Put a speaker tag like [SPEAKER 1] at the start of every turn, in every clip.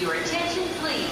[SPEAKER 1] Your attention, please.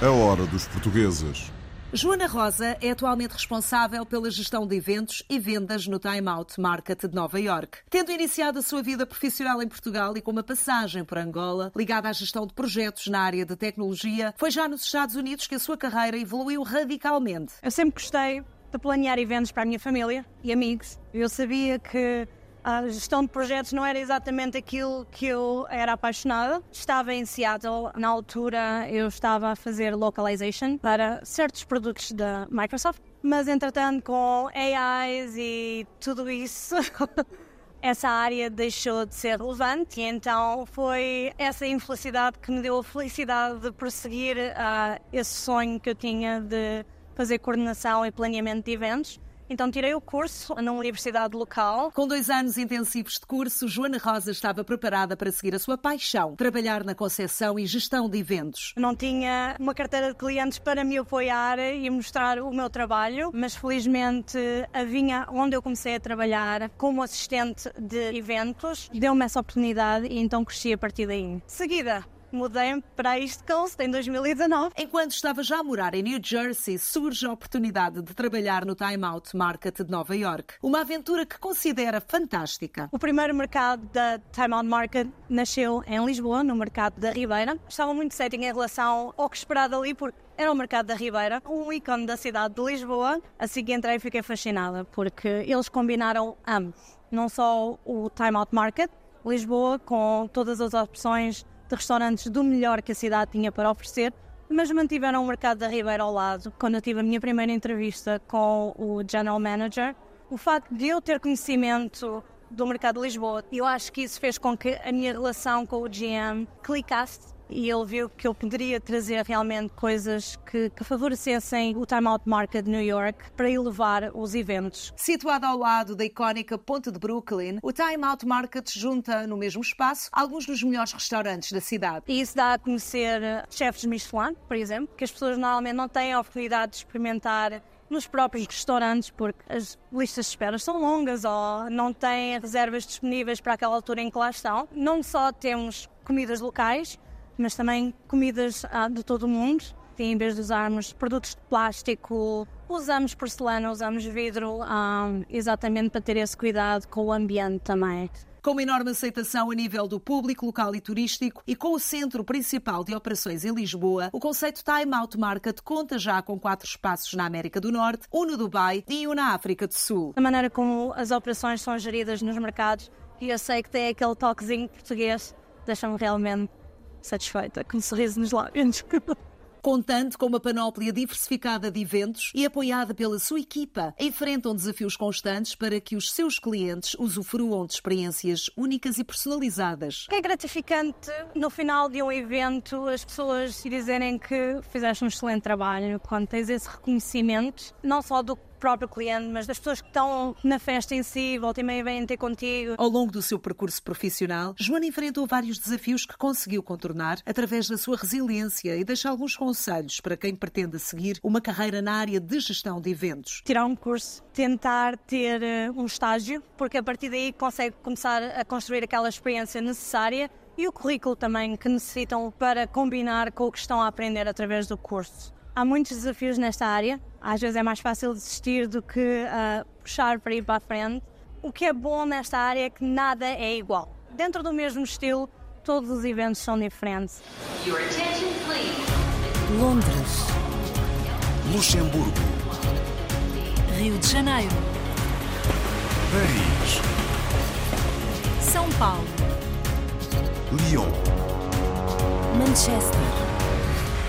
[SPEAKER 2] A hora dos portugueses.
[SPEAKER 3] Joana Rosa é atualmente responsável pela gestão de eventos e vendas no Time Out Market de Nova York. Tendo iniciado a sua vida profissional em Portugal e com uma passagem por Angola, ligada à gestão de projetos na área de tecnologia, foi já nos Estados Unidos que a sua carreira evoluiu radicalmente.
[SPEAKER 4] Eu sempre gostei de planear eventos para a minha família e amigos. Eu sabia que a gestão de projetos não era exatamente aquilo que eu era apaixonada. Estava em Seattle, na altura eu estava a fazer localization para certos produtos da Microsoft, mas entretanto com AIs e tudo isso. essa área deixou de ser relevante e então foi essa infelicidade que me deu a felicidade de prosseguir uh, esse sonho que eu tinha de fazer coordenação e planeamento de eventos. Então tirei o curso na universidade local.
[SPEAKER 3] Com dois anos intensivos de curso, Joana Rosa estava preparada para seguir a sua paixão, trabalhar na concepção e gestão de eventos.
[SPEAKER 4] Não tinha uma carteira de clientes para me apoiar e mostrar o meu trabalho, mas felizmente a vinha onde eu comecei a trabalhar como assistente de eventos deu-me essa oportunidade e então cresci a partir daí. Seguida, mudei para East Coast em 2019.
[SPEAKER 3] Enquanto estava já a morar em New Jersey, surge a oportunidade de trabalhar no Time Out Market de Nova York. Uma aventura que considera fantástica.
[SPEAKER 4] O primeiro mercado da Time Out Market nasceu em Lisboa, no mercado da Ribeira. Estava muito cética em relação ao que esperava ali, porque era o Mercado da Ribeira, um ícone da cidade de Lisboa. Assim que entrei fiquei fascinada, porque eles combinaram ambos. Não só o Time Out Market, Lisboa, com todas as opções de restaurantes do melhor que a cidade tinha para oferecer, mas mantiveram o mercado da Ribeira ao lado. Quando eu tive a minha primeira entrevista com o General Manager, o facto de eu ter conhecimento do mercado de Lisboa, eu acho que isso fez com que a minha relação com o GM clicasse e ele viu que eu poderia trazer realmente coisas que, que, favorecessem o Time Out Market de New York para elevar os eventos.
[SPEAKER 3] Situado ao lado da icónica Ponte de Brooklyn, o Time Out Market junta no mesmo espaço alguns dos melhores restaurantes da cidade.
[SPEAKER 4] E isso dá a conhecer chefes de Michelin, por exemplo, que as pessoas normalmente não têm a oportunidade de experimentar nos próprios restaurantes, porque as listas de espera são longas ou não têm reservas disponíveis para aquela altura em que lá estão. Não só temos comidas locais, mas também comidas ah, de todo o mundo. E em vez de usarmos produtos de plástico, usamos porcelana, usamos vidro, ah, exatamente para ter esse cuidado com o ambiente também.
[SPEAKER 3] Com uma enorme aceitação a nível do público local e turístico e com o centro principal de operações em Lisboa, o conceito Time Out Market conta já com quatro espaços na América do Norte, um no Dubai e um na África do Sul.
[SPEAKER 4] A maneira como as operações são geridas nos mercados, e eu sei que tem aquele toquezinho português, deixa-me realmente satisfeita, com um sorriso nos lábios.
[SPEAKER 3] Contando com uma panóplia diversificada de eventos e apoiada pela sua equipa, enfrentam desafios constantes para que os seus clientes usufruam de experiências únicas e personalizadas.
[SPEAKER 4] É gratificante no final de um evento as pessoas se dizerem que fizeste um excelente trabalho, quando tens esse reconhecimento, não só do próprio cliente, mas das pessoas que estão na festa em si, volta e meia vêm ter contigo.
[SPEAKER 3] Ao longo do seu percurso profissional, Joana enfrentou vários desafios que conseguiu contornar através da sua resiliência e deixa alguns conselhos para quem pretende seguir uma carreira na área de gestão de eventos.
[SPEAKER 4] Tirar um curso, tentar ter eh, um estágio, porque a partir daí consegue começar a construir aquela experiência necessária e o currículo também que necessitam para combinar com o que estão a aprender através do curso. Há muitos desafios nesta área. Às vezes é mais fácil desistir do que uh, puxar para ir para a frente. O que é bom nesta área é que nada é igual. Dentro do mesmo estilo, todos os eventos são diferentes.
[SPEAKER 5] Londres. Luxemburgo. Rio de Janeiro.
[SPEAKER 2] Paris.
[SPEAKER 5] São Paulo.
[SPEAKER 2] Lyon.
[SPEAKER 5] Manchester.